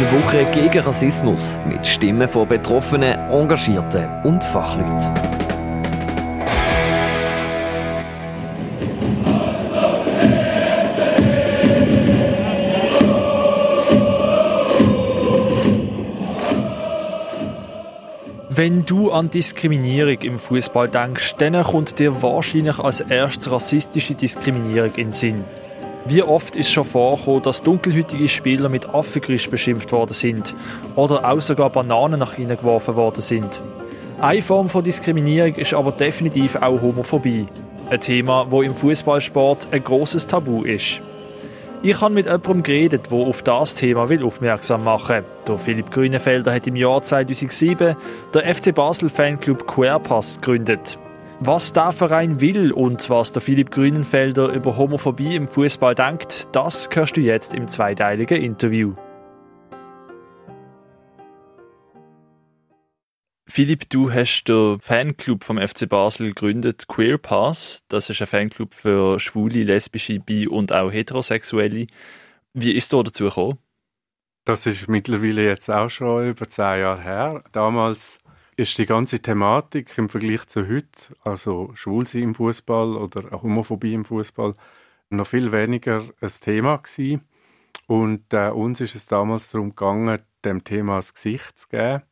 Die Woche gegen Rassismus mit Stimmen von Betroffenen, Engagierten und Fachleuten. Wenn du an Diskriminierung im Fußball denkst, dann kommt dir wahrscheinlich als erstes rassistische Diskriminierung in den Sinn. Wie oft ist schon vorgekommen, dass dunkelhütige Spieler mit Affengrisch beschimpft worden sind oder auch sogar Bananen nach ihnen geworfen worden sind. Eine Form von Diskriminierung ist aber definitiv auch Homophobie. Ein Thema, wo im Fußballsport ein großes Tabu ist. Ich habe mit jemandem geredet, der auf das Thema will aufmerksam machen Der Philipp Grünefelder hat im Jahr 2007 der FC Basel Fanclub Queerpass gegründet. Was der Verein will und was der Philipp Grünenfelder über Homophobie im Fußball denkt, das hörst du jetzt im zweiteiligen Interview. Philipp, du hast den Fanclub vom FC Basel gegründet, Queer Pass. Das ist ein Fanclub für schwule, lesbische, bi und auch heterosexuelle. Wie ist du dazu gekommen? Das ist mittlerweile jetzt auch schon über zehn Jahre her. Damals ist die ganze Thematik im Vergleich zu heute, also Schwulsein im Fußball oder auch Homophobie im Fußball, noch viel weniger ein Thema gewesen. Und äh, uns ist es damals darum gegangen, dem Thema das Gesicht zu geben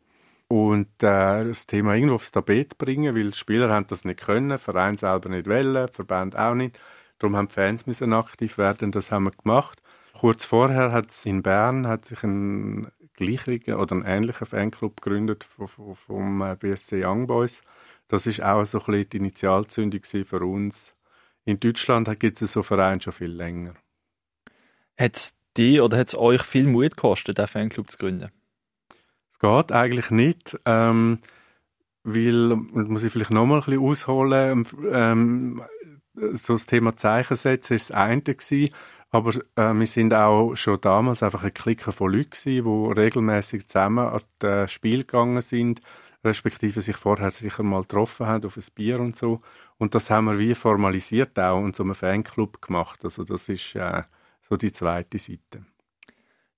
und äh, das Thema irgendwo aufs Tapet bringen, weil Spieler haben das nicht können, Verein selber nicht wollen, Verband auch nicht. Darum haben die Fans müssen aktiv werden das haben wir gemacht. Kurz vorher hat es in Bern hat sich ein gleicher oder ein ähnlicher Fanclub gegründet vom, vom äh, BSC Young Boys. Das ist auch so ein bisschen die Initialzündung für uns. In Deutschland gibt es so Vereine schon viel länger. Hat es die oder hat es euch viel Mut gekostet, diesen Fanclub zu gründen? geht eigentlich nicht, ähm, weil, muss ich vielleicht nochmal ein bisschen ausholen, ähm, so das Thema Zeichen setzen ist das eine gewesen, aber äh, wir sind auch schon damals einfach ein Klicker von Leuten gewesen, die regelmäßig zusammen an das Spiel gegangen sind, respektive sich vorher sicher mal getroffen haben auf ein Bier und so. Und das haben wir wie formalisiert auch und so einen Fanclub gemacht. Also das ist äh, so die zweite Seite.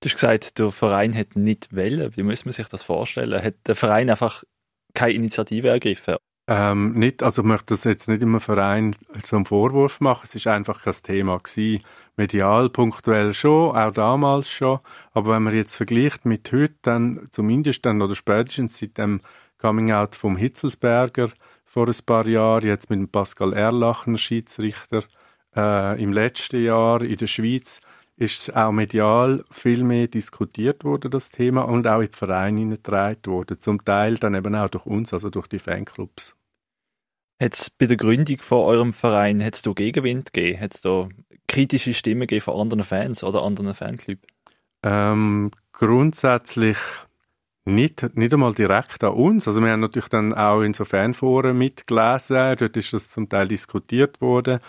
Du hast gesagt, der Verein hat nicht wählen. Wie muss man sich das vorstellen? Hat der Verein einfach keine Initiative ergriffen? Ähm, nicht, also ich möchte das jetzt nicht im Verein zum Vorwurf machen. Es ist einfach kein Thema gewesen. Medial, punktuell schon, auch damals schon. Aber wenn man jetzt vergleicht mit heute, dann zumindest dann oder spätestens seit dem Coming Out vom Hitzelsberger vor ein paar Jahren, jetzt mit dem Pascal Erlacher, Schiedsrichter, äh, im letzten Jahr in der Schweiz, ist auch medial viel mehr diskutiert worden, das Thema, und auch in die Vereine hineingetragen worden. Zum Teil dann eben auch durch uns, also durch die Fanclubs. Hat es bei der Gründung von eurem Verein hat's da Gegenwind gegeben? Hat es da kritische Stimmen gegeben von anderen Fans oder anderen Fanclubs? Ähm, grundsätzlich nicht, nicht einmal direkt an uns. Also wir haben natürlich dann auch in so Fanforen mitgelesen, dort ist das zum Teil diskutiert worden.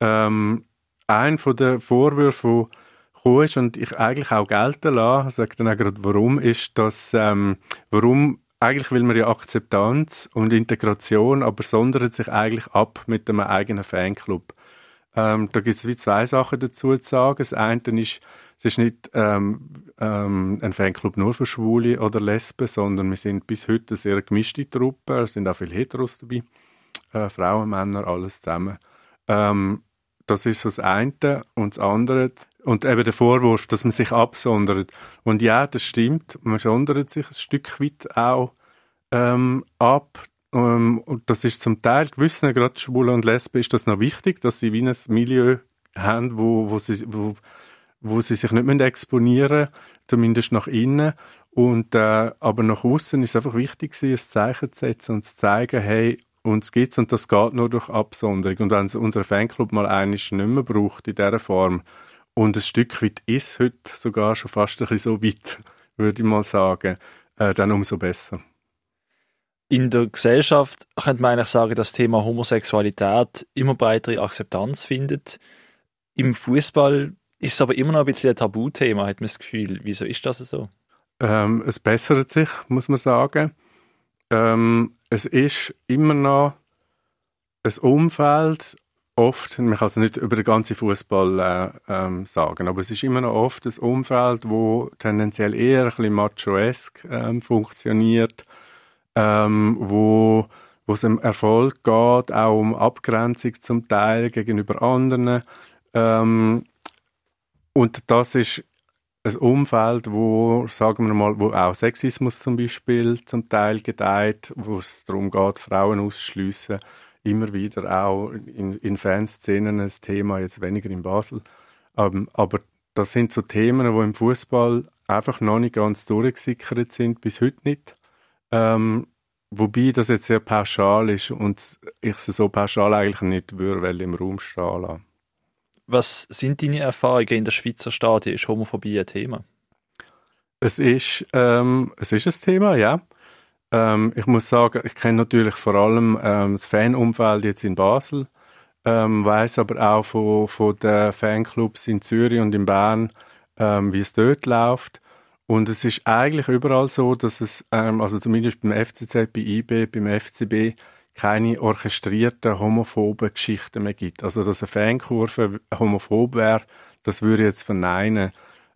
Ähm, ein von den Vorwürfen, gekommen ist und ich eigentlich auch gelten lasse, sage dann auch gerade, warum, ist, dass, ähm, warum eigentlich will man ja Akzeptanz und Integration, aber sondert sich eigentlich ab mit einem eigenen Fanclub. Ähm, da gibt es wie zwei Sachen dazu zu sagen. Das eine ist, es ist nicht ähm, ähm, ein Fanclub nur für Schwule oder Lesben, sondern wir sind bis heute eine sehr gemischte Truppe. Es sind auch viele Heteros dabei, äh, Frauen, Männer, alles zusammen. Ähm, das ist das eine. Und das andere, und eben der Vorwurf, dass man sich absondert. Und ja, das stimmt, man sondert sich ein Stück weit auch ähm, ab. Ähm, und das ist zum Teil gewissen, gerade Schwule und Lesben, ist das noch wichtig, dass sie wie ein Milieu haben, wo, wo, sie, wo, wo sie sich nicht mehr exponieren zumindest nach innen. Und, äh, aber nach außen ist es einfach wichtig, ein Zeichen zu setzen und zu zeigen, hey, uns gibt und das geht nur durch Absonderung. Und wenn es unser Fanclub mal einiges nicht mehr braucht in dieser Form, und ein Stück weit ist heute sogar schon fast ein bisschen so weit, würde ich mal sagen, äh, dann umso besser. In der Gesellschaft könnte man eigentlich sagen, dass das Thema Homosexualität immer breitere Akzeptanz findet. Im Fußball ist es aber immer noch ein bisschen ein Tabuthema, hat man das Gefühl. Wieso ist das so? Ähm, es bessert sich, muss man sagen. Ähm, es ist immer noch ein Umfeld oft, man kann es nicht über den ganzen Fußball äh, ähm, sagen, aber es ist immer noch oft ein Umfeld, wo tendenziell eher ein bisschen machoesk ähm, funktioniert, ähm, wo wo es um Erfolg geht, auch um Abgrenzung zum Teil gegenüber anderen. Ähm, und das ist ein Umfeld, wo, sagen wir mal, wo auch Sexismus zum Beispiel zum Teil gedeiht, wo es darum geht, Frauen auszuschliessen immer wieder auch in, in Fanszenen ein Thema, jetzt weniger in Basel. Ähm, aber das sind so Themen, die im Fußball einfach noch nicht ganz durchgesickert sind, bis heute nicht. Ähm, wobei das jetzt sehr pauschal ist und ich es so pauschal eigentlich nicht würde im Raum stehen lassen. Was sind deine Erfahrungen in der Schweizer Stadien? Ist Homophobie ein Thema? Es ist, ähm, es ist ein Thema, ja. Ähm, ich muss sagen, ich kenne natürlich vor allem ähm, das Fanumfeld jetzt in Basel, ähm, weiß aber auch von, von den Fanclubs in Zürich und in Bern, ähm, wie es dort läuft. Und es ist eigentlich überall so, dass es, ähm, also zumindest beim FCZ, bei IB, beim FCB, keine orchestrierten homophoben Geschichten mehr gibt. Also dass eine Fankurve homophob wäre, das würde ich jetzt verneinen.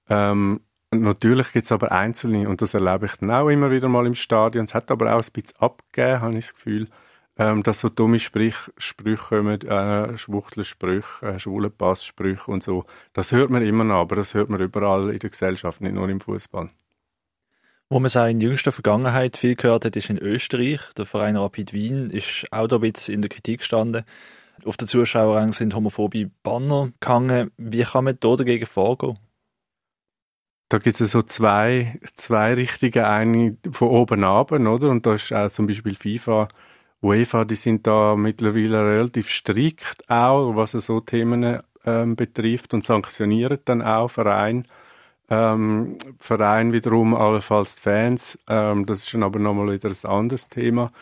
Ähm, Natürlich gibt es aber Einzelne, und das erlebe ich dann auch immer wieder mal im Stadion. Es hat aber auch ein bisschen abgegeben, habe ich das Gefühl, ähm, dass so dumme Sprich, Sprüche kommen, äh, Schwuchtelsprüche, äh, Schwulenpasssprüche und so. Das hört man immer noch, aber das hört man überall in der Gesellschaft, nicht nur im Fußball. Wo man es auch in jüngster Vergangenheit viel gehört hat, ist in Österreich. Der Verein Rapid Wien ist auch da ein bisschen in der Kritik gestanden. Auf der Zuschauerrang sind homophobe Banner gehangen. Wie kann man da dagegen vorgehen? da gibt es so zwei, zwei Richtungen, eine von oben ab, oder? Und da ist auch zum Beispiel FIFA, UEFA, die sind da mittlerweile relativ strikt auch, was so Themen ähm, betrifft und sanktionieren dann auch Verein. Ähm, Verein wiederum allenfalls Fans, ähm, das ist dann aber nochmal wieder ein anderes Thema.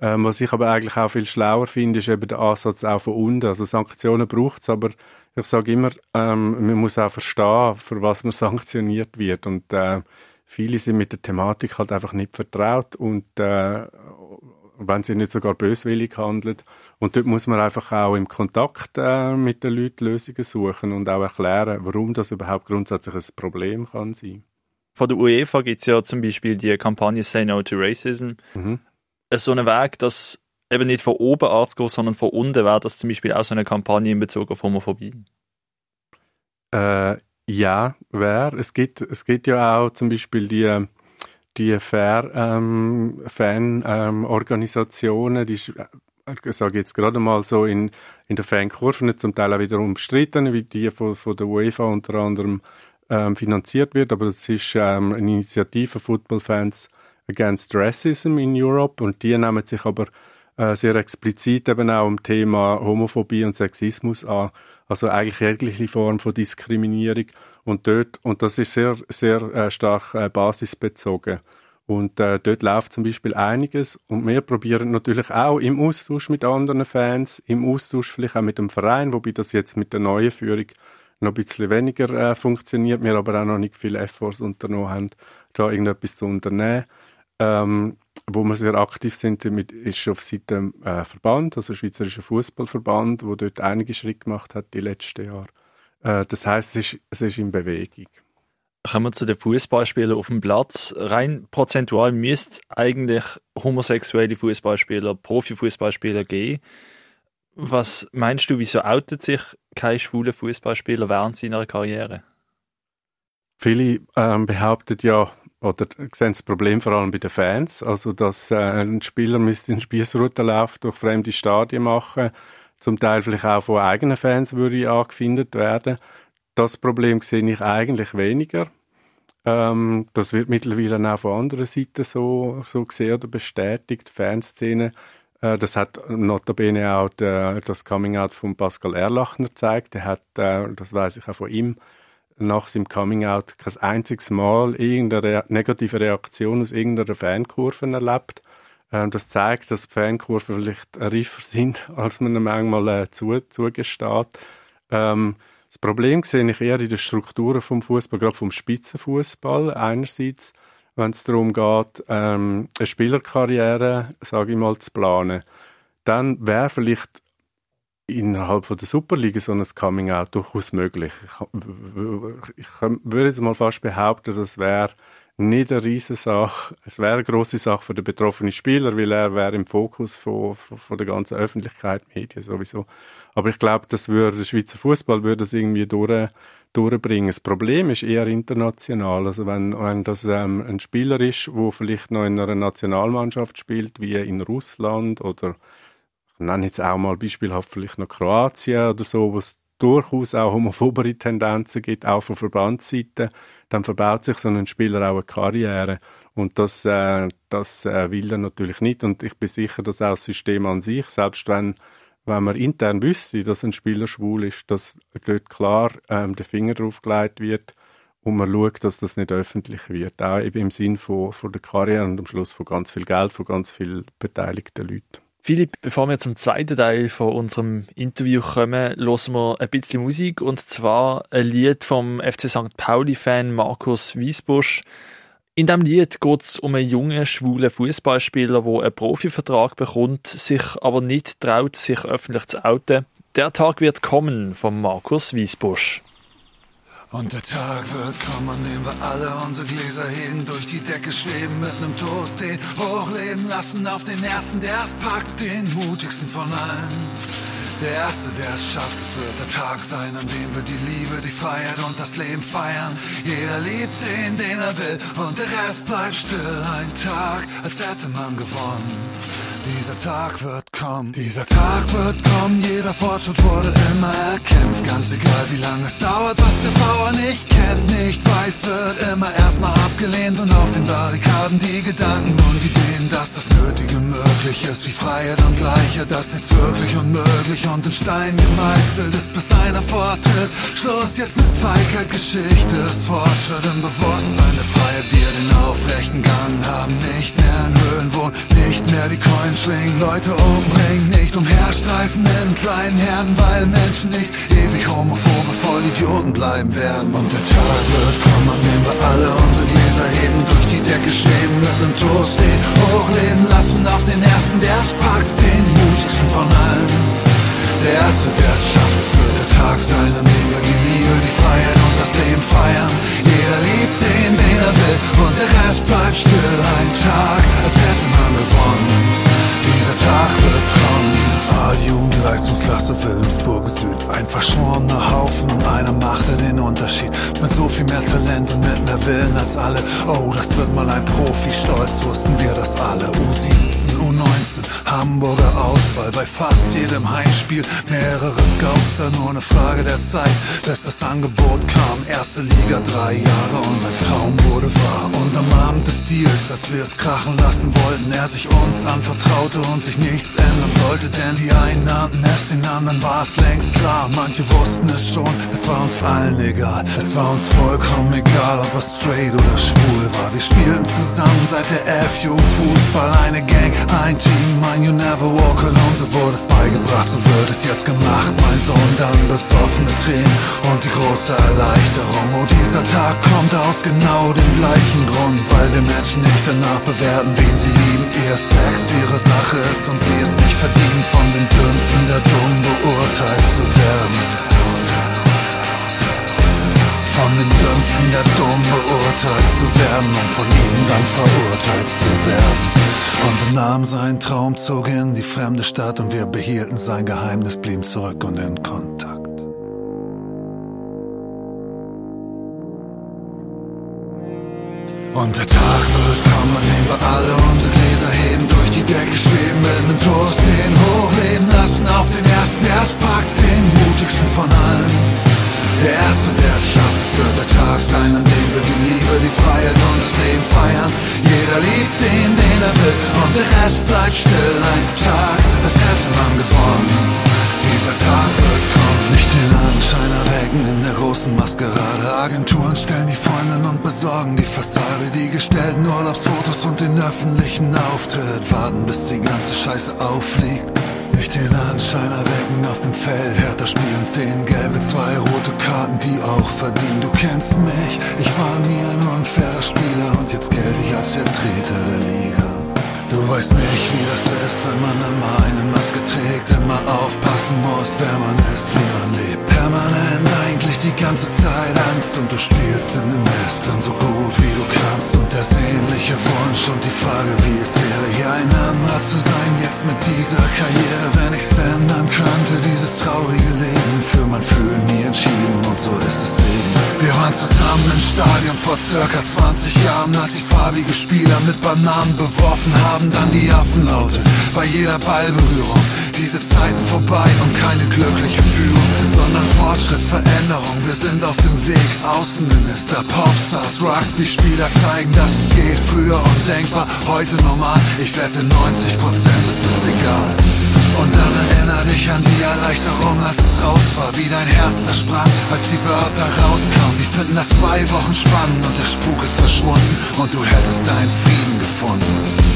Ähm, was ich aber eigentlich auch viel schlauer finde, ist eben der Ansatz auch von unten. Also Sanktionen braucht es, aber ich sage immer, ähm, man muss auch verstehen, für was man sanktioniert wird. Und äh, viele sind mit der Thematik halt einfach nicht vertraut und äh, wenn sie nicht sogar böswillig handeln. Und dort muss man einfach auch im Kontakt äh, mit den Leuten Lösungen suchen und auch erklären, warum das überhaupt grundsätzlich ein Problem kann sein. Von der UEFA gibt es ja zum Beispiel die Kampagne Say No to Racism. Mhm. So einen Weg, dass eben nicht von oben anzugehen, sondern von unten wäre das zum Beispiel auch so eine Kampagne in Bezug auf Homophobie? Äh, ja, wäre. Es gibt, es gibt ja auch zum Beispiel die, die ähm, Fan-Organisationen, ähm, die ich sage jetzt gerade mal so in, in der Fankurve zum Teil auch wieder umstritten, wie die von, von der UEFA unter anderem ähm, finanziert wird, aber das ist ähm, eine Initiative Football Fans Against Racism in Europe und die nehmen sich aber äh, sehr explizit eben auch um Thema Homophobie und Sexismus an. Also eigentlich jegliche Form von Diskriminierung. Und dort, und das ist sehr, sehr äh, stark äh, basisbezogen. Und äh, dort läuft zum Beispiel einiges. Und wir probieren natürlich auch im Austausch mit anderen Fans, im Austausch vielleicht auch mit dem Verein, wobei das jetzt mit der neuen Führung noch ein bisschen weniger äh, funktioniert, wir aber auch noch nicht viele Efforts unternommen haben, da irgendetwas zu unternehmen. Ähm, wo wir sehr aktiv sind, damit ist auf Seite äh, Verband, also Schweizerischer Fußballverband, wo dort einige Schritte gemacht hat die letzten Jahre. Äh, das heißt, es ist, es ist in Bewegung. Kommen wir zu den Fußballspielern auf dem Platz. Rein prozentual müsste eigentlich homosexuelle Fußballspieler, Profifußballspieler geben. Was meinst du, wieso outet sich kein schwuler Fußballspieler während seiner Karriere? Viele ähm, behaupten ja, oder sehen das Problem vor allem bei den Fans, also dass äh, ein Spieler müsste einen Spießrutenlauf durch fremde Stadien machen, zum Teil vielleicht auch von eigenen Fans würde angefindet werden. Das Problem sehe ich eigentlich weniger. Ähm, das wird mittlerweile auch von anderen Seiten so, so gesehen oder bestätigt, Fanszene. Äh, das hat notabene auch der, das Coming-out von Pascal Erlachner gezeigt. Der hat, äh, das weiß ich auch von ihm, nach seinem Coming-out kein einziges Mal irgendeine negative Reaktion aus irgendeiner Fankurve erlebt. Ähm, das zeigt, dass Fankurven vielleicht reifer sind, als man manchmal äh, zu, zugesteht. Ähm, das Problem sehe ich eher in den Strukturen vom Fußball, gerade vom Spitzenfußball. Einerseits, wenn es darum geht, ähm, eine Spielerkarriere, sage ich mal, zu planen, dann wäre vielleicht innerhalb von der Superliga so ein Coming-out durchaus möglich. Ich, ich, würde jetzt mal fast behaupten, das wäre nicht eine riesige Sache. Es wäre eine grosse Sache für den betroffenen Spieler, weil er wäre im Fokus von, von, von der ganzen Öffentlichkeit, Medien sowieso. Aber ich glaube, das würde der Schweizer Fußball würde das irgendwie durch, durchbringen. Das Problem ist eher international. Also wenn, wenn das ähm, ein Spieler ist, wo vielleicht noch in einer Nationalmannschaft spielt, wie in Russland oder ich nenne jetzt auch mal beispielhaft vielleicht noch Kroatien oder so, wo es durchaus auch homophobere Tendenzen gibt, auch von Verbandsseite, dann verbaut sich so ein Spieler auch eine Karriere. Und das, äh, das äh, will er natürlich nicht. Und ich bin sicher, dass auch das System an sich, selbst wenn, wenn man intern wüsste, dass ein Spieler schwul ist, dass dort klar ähm, der Finger drauf gelegt wird und man schaut, dass das nicht öffentlich wird. Auch eben im Sinn von, von der Karriere und am Schluss von ganz viel Geld, von ganz vielen beteiligten Leuten. Philipp, bevor wir zum zweiten Teil von unserem Interview kommen, hören wir ein bisschen Musik und zwar ein Lied vom FC St. Pauli-Fan Markus Wiesbusch. In dem Lied geht es um einen jungen, schwulen Fußballspieler, der einen Profivertrag bekommt, sich aber nicht traut, sich öffentlich zu outen. Der Tag wird kommen von Markus Wiesbusch. Und der Tag wird kommen, an dem wir alle unsere Gläser heben, durch die Decke schweben, mit nem Toast den hochleben lassen auf den ersten, der es packt, den mutigsten von allen. Der Erste, der es schafft, es wird der Tag sein, an dem wir die Liebe, die Freiheit und das Leben feiern. Jeder liebt den, den er will, und der Rest bleibt still. Ein Tag, als hätte man gewonnen. Dieser Tag wird kommen, dieser Tag wird kommen, jeder Fortschritt wurde immer erkämpft. Ganz egal wie lange es dauert, was der Bauer nicht kennt, nicht weiß, wird immer erstmal abgelehnt und auf den Barrikaden die Gedanken und Ideen, dass das Nötige möglich ist, wie Freiheit und Gleichheit, dass nichts wirklich unmöglich und in Stein gemeißelt ist, bis einer vortritt. Schluss jetzt mit Feigheit, Geschichte ist Fortschritt im Bewusstsein der Freiheit, wir den aufrechten Gang haben, nicht mehr in Höhlen wohnen, nicht mehr die Coins schwingen, Leute umbringen, nicht umherstreifen in kleinen Herden, weil Menschen nicht ewig homophobe Vollidioten bleiben werden. Und der Tag wird kommen, an dem wir alle unsere Gläser heben, durch die Decke schweben, mit nem Toast den hochleben lassen auf den ersten, der es packt, den mutigsten von allen. Der Erste, der es schafft, es wird der Tag sein, an dem wir die Liebe, die Freiheit und das Leben feiern. Jeder liebt den, den er will, und der Rest bleibt still. Ein Tag, als hätte man gewonnen. Ein verschworener Haufen einer machte den Unterschied. Mit so viel mehr Talent und mit mehr Willen als alle. Oh, das wird mal ein Profi. Stolz wussten wir das alle. U17, U19, Hamburger Auswahl. Bei fast jedem Heimspiel mehrere Scouts. Da nur eine Frage der Zeit, bis das Angebot kam. Erste Liga, drei Jahre und ein Traum wurde wahr. Und am Abend des Deals, als wir es krachen lassen wollten, er sich uns anvertraute und sich nichts ändern sollte, denn die einen nannten es, den anderen war es längst klar. Manche wussten es schon, es war uns allen egal. Es war uns vollkommen egal, ob er straight oder schwul war. Wir spielten zusammen seit der FU Fußball, eine Gang, ein Team, mein You Never Walk Alone. So wurde es beigebracht, so wird es jetzt gemacht, mein Sohn. Dann besoffene Tränen und die große Erleichterung. Oh, dieser Tag kommt aus genau dem gleichen Grund, weil wir Menschen nicht danach bewerten, wen sie lieben. Ihr Sex ihre Sache ist und sie ist nicht verdient von den Dünsten der Dumm beurteilt zu werden. Von den Dünsten der Dumm beurteilt zu werden und von ihnen dann verurteilt zu werden. Und er nahm seinen Traum, zog in die fremde Stadt und wir behielten sein Geheimnis, blieben zurück und in Kontakt. Und der Tag wird kommen, dem wir alle unsere Gläser heben, Agenturen stellen die Freundin und besorgen die Fassade, die gestellten Urlaubsfotos und den öffentlichen Auftritt. Warten, bis die ganze Scheiße auffliegt. Nicht den Anschein erwecken auf dem Feld. Härter spielen zehn gelbe, zwei rote Karten, die auch verdienen. Du kennst mich, ich war nie ein unfairer Spieler und jetzt gelte ich als der Treter der Liga. Du weißt nicht, wie das ist, wenn man immer eine Maske trägt, immer aufpassen muss, wer man ist, wie man lebt. Permanent eigentlich die ganze Zeit Angst. Und du spielst in den Nestern so gut wie du kannst. Und der sehnliche Wunsch und die Frage, wie es wäre, hier ein anderer zu sein, jetzt mit dieser Karriere, wenn ich's ändern könnte, dieses traurige Leben für mein Fühlen nie entschieden. Und so ist es eben. Wir waren zusammen im Stadion vor circa 20 Jahren, als die farbige Spieler mit Bananen beworfen haben, dann die Affenlaute bei jeder Ballberührung. Diese Zeiten vorbei und keine glückliche Führung, sondern Fortschritt, Veränderung. Wir sind auf dem Weg, Außenminister, Popstars, Rugby-Spieler zeigen, dass es geht. Früher undenkbar, heute normal. Ich wette 90 Prozent ist es egal. Und dann erinner dich an die Erleichterung, als es raus war, wie dein Herz zersprang, als die Wörter rauskamen. Die finden das zwei Wochen spannend und der Spuk ist verschwunden und du hättest deinen Frieden gefunden.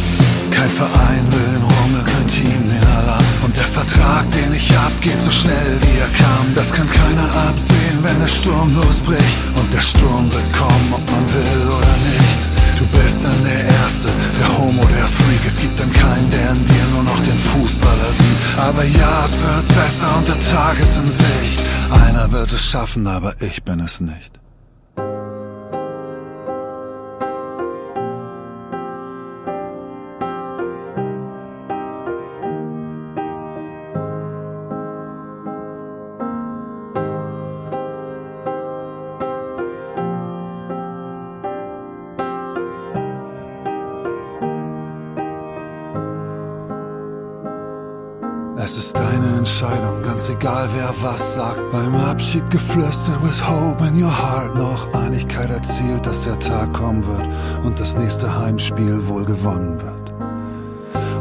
Kein Verein will den Rummel, kein Team den Alarm. Und der Vertrag, den ich hab, geht so schnell wie er kam. Das kann keiner absehen, wenn der Sturm losbricht. Und der Sturm wird kommen, ob man will oder nicht. Du bist dann der Erste, der Homo, der Freak. Es gibt dann keinen, der in dir nur noch den Fußballer sieht. Aber ja, es wird besser und der Tag ist in Sicht. Einer wird es schaffen, aber ich bin es nicht. Ist deine Entscheidung, ganz egal wer was sagt. Beim Abschied geflüstert with hope in your heart. Noch Einigkeit erzielt, dass der Tag kommen wird und das nächste Heimspiel wohl gewonnen wird.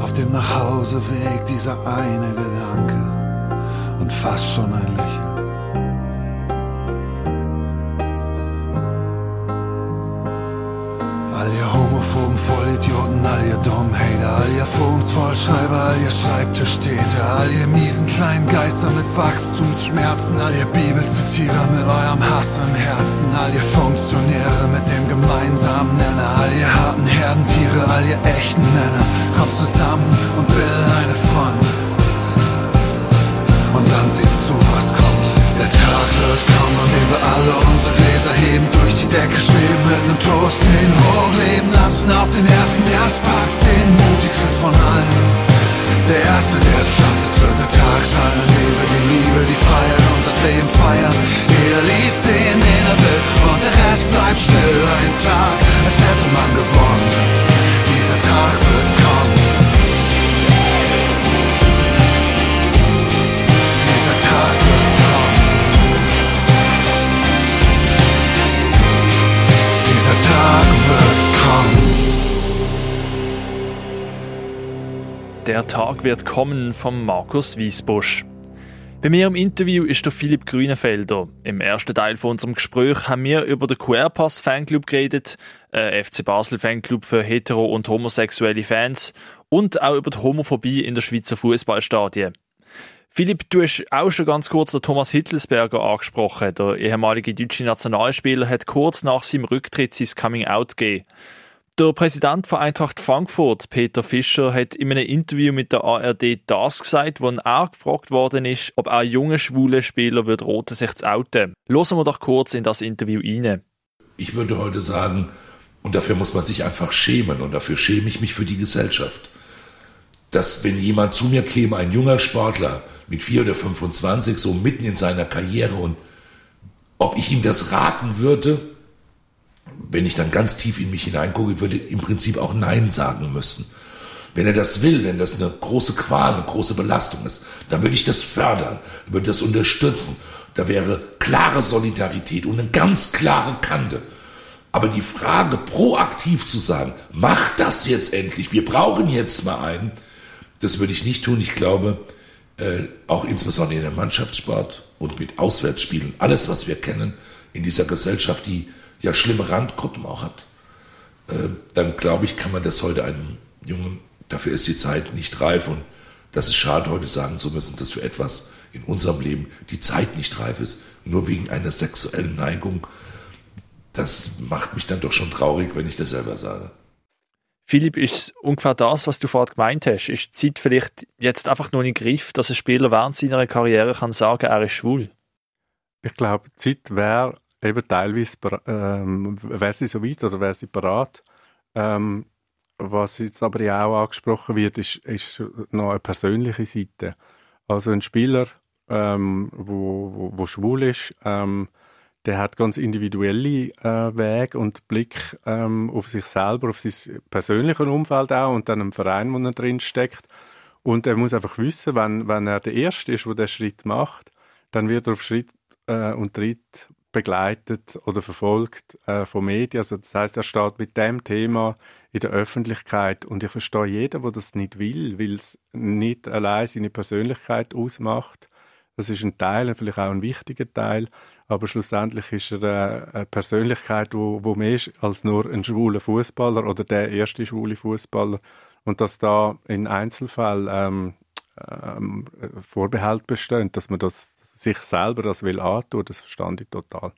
Auf dem Nachhauseweg dieser eine Gedanke und fast schon ein Lächeln. Homophoben Vollidioten, all ihr dummen Hater, all ihr Vorumsvollschreiber, all ihr Schreibtischtäter, all ihr miesen kleinen Geister mit Wachstumsschmerzen, all ihr Bibelzitierer mit eurem Hass im Herzen, all ihr Funktionäre mit dem gemeinsamen Nenner, all ihr harten Herdentiere, all ihr echten Männer, kommt zusammen und bildet eine Front. Und dann seht's zu, was kommt. Der Tag wird kommen, an dem wir alle unsere Gläser heben, durch die Decke schweben, mit nem Toast den hochleben lassen auf den ersten, packt, den mutigsten von allen. Der Erste, der es schafft, es wird der Tag sein, an dem wir die Liebe, die Freiheit und das Leben feiern. Jeder liebt den, den er will, und der Rest bleibt still. Ein Tag, als hätte man gewonnen. Der Tag wird kommen von Markus Wiesbusch. Bei mir im Interview ist der Philipp Grünenfelder. Im ersten Teil von unserem Gespräch haben wir über den QR-Pass Fanclub geredet, äh, FC Basel Fanclub für hetero- und homosexuelle Fans und auch über die Homophobie in der Schweizer Fußballstadien. Philipp, du hast auch schon ganz kurz den Thomas Hittelsberger angesprochen. Der ehemalige deutsche Nationalspieler hat kurz nach seinem Rücktritt sein Coming-out gegeben. Der Präsident von Eintracht Frankfurt, Peter Fischer, hat in einem Interview mit der ARD das gesagt, wo er gefragt worden ist, ob auch junge schwule Spieler wird roten sich zu outen. Hören wir doch kurz in das Interview rein. Ich würde heute sagen, und dafür muss man sich einfach schämen, und dafür schäme ich mich für die Gesellschaft, dass wenn jemand zu mir käme, ein junger Sportler mit 4 oder 25, so mitten in seiner Karriere, und ob ich ihm das raten würde, wenn ich dann ganz tief in mich hineingucke, würde im Prinzip auch Nein sagen müssen. Wenn er das will, wenn das eine große Qual, eine große Belastung ist, dann würde ich das fördern, würde das unterstützen. Da wäre klare Solidarität und eine ganz klare Kante. Aber die Frage, proaktiv zu sagen, mach das jetzt endlich, wir brauchen jetzt mal einen, das würde ich nicht tun. Ich glaube, äh, auch insbesondere in der Mannschaftssport und mit Auswärtsspielen, alles, was wir kennen in dieser Gesellschaft, die ja schlimme Randgruppen auch hat, äh, dann glaube ich, kann man das heute einem Jungen, dafür ist die Zeit nicht reif und das ist schade, heute sagen zu müssen, dass für etwas in unserem Leben die Zeit nicht reif ist, nur wegen einer sexuellen Neigung. Das macht mich dann doch schon traurig, wenn ich das selber sage. Philipp, ist ungefähr das, was du vorhin gemeint hast? Ist die Zeit vielleicht jetzt einfach nur in Griff, dass ein Spieler während seiner Karriere kann sagen, er ist schwul? Ich glaube, die Zeit wäre eben teilweise, ähm, wäre sie so weit oder wäre sie parat. Ähm, was jetzt aber ja auch angesprochen wird, ist, ist noch eine persönliche Seite. Also ein Spieler, ähm, wo, wo, wo schwul ist, ähm, der hat ganz individuelle äh, Wege und Blick ähm, auf sich selber, auf sein persönliches Umfeld auch und dann im Verein, wo er drin steckt. Und er muss einfach wissen, wenn, wenn er der Erste ist, der den Schritt macht, dann wird er auf Schritt äh, und Tritt begleitet oder verfolgt äh, von Medien. Also das heißt, er steht mit dem Thema in der Öffentlichkeit und ich verstehe jeden, der das nicht will, weil es nicht allein seine Persönlichkeit ausmacht. Das ist ein Teil, vielleicht auch ein wichtiger Teil, aber schlussendlich ist er äh, eine Persönlichkeit, wo, wo mehr ist als nur ein schwuler Fußballer oder der erste schwule Fußballer und dass da in Einzelfällen ähm, ähm, Vorbehalt bestehen, dass man das sich selber das will antun, das verstand ich total.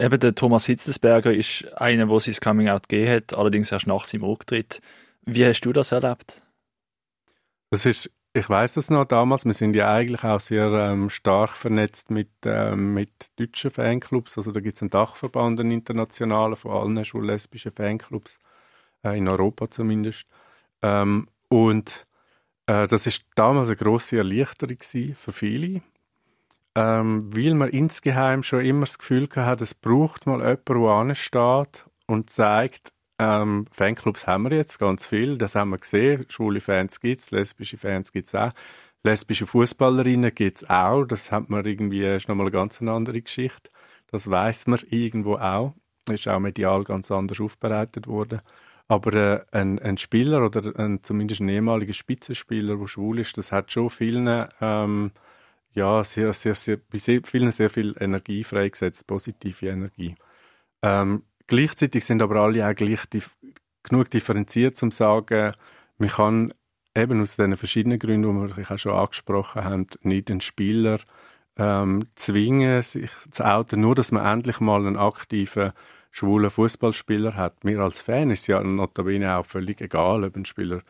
Eben der Thomas Hitzelsberger ist einer, der sein Coming Out gegeben hat, allerdings erst nach seinem Rücktritt. Wie hast du das erlebt? Das ist, ich weiß das noch damals, wir sind ja eigentlich auch sehr ähm, stark vernetzt mit, ähm, mit deutschen Fanclubs. Also da gibt es einen Dachverband, einen internationalen, von allen schwul-lesbischen Fanclubs, äh, in Europa zumindest. Ähm, und äh, das ist damals eine grosse Erleichterung für viele ähm, weil man insgeheim schon immer das Gefühl hat, es braucht mal jemanden, der ansteht und zeigt, ähm, Fanclubs haben wir jetzt ganz viel, das haben wir gesehen, schwule Fans gibt es, lesbische Fans gibt es auch, lesbische Fußballerinnen gibt es auch, das hat man irgendwie, ist nochmal eine ganz andere Geschichte, das weiß man irgendwo auch, ist auch medial ganz anders aufbereitet worden. Aber äh, ein, ein, Spieler oder ein, zumindest ein ehemaliger Spitzenspieler, der schwul ist, das hat schon vielen ähm, ja, sehr, sehr, sehr, bei sehr, vielen sehr viel Energie freigesetzt, positive Energie. Ähm, gleichzeitig sind aber alle auch gleich dif genug differenziert, um zu sagen, man kann eben aus den verschiedenen Gründen, die wir auch schon angesprochen haben, nicht den Spieler ähm, zwingen, sich zu outen, nur dass man endlich mal einen aktiven schwulen Fußballspieler hat. Mir als Fan ist es ja notabene auch völlig egal, ob ein Spieler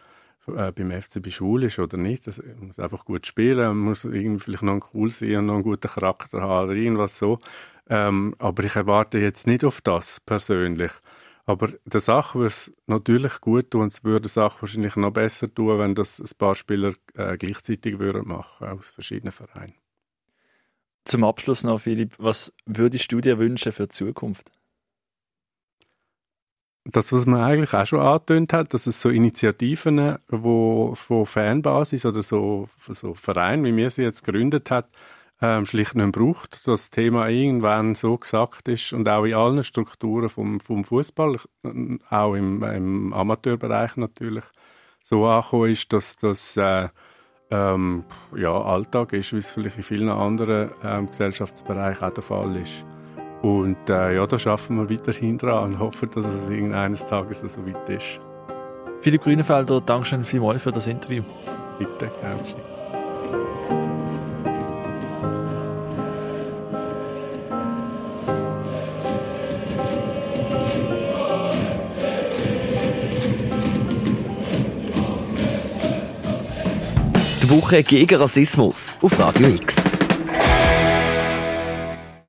äh, beim FCB schwul ist oder nicht. Das, man muss einfach gut spielen, man muss irgendwie vielleicht noch cool sein und noch einen guten Charakter haben oder irgendwas so. Ähm, aber ich erwarte jetzt nicht auf das persönlich. Aber der Sache würde es natürlich gut tun und es würde der Sache wahrscheinlich noch besser tun, wenn das ein paar Spieler äh, gleichzeitig würden machen aus verschiedenen Vereinen. Zum Abschluss noch, Philipp, was würdest du dir wünschen für die Zukunft? Das, was man eigentlich auch schon angetönt hat, dass es so Initiativen, wo von Fanbasis oder so, so Verein, wie wir sie jetzt gegründet hat, ähm, schlicht nicht braucht, das Thema irgendwann so gesagt ist und auch in allen Strukturen vom, vom Fußball, auch im, im Amateurbereich natürlich, so angekommen ist, dass das äh, ähm, ja, Alltag ist, wie es vielleicht in vielen anderen ähm, Gesellschaftsbereichen auch der Fall ist. Und äh, ja, da schaffen wir weiterhin dran und hoffen, dass es irgendeines Tages so weit ist. Philipp Grünefelder, danke schön vielmals für das Interview. Bitte, gerne. Die Woche gegen Rassismus auf Radio X.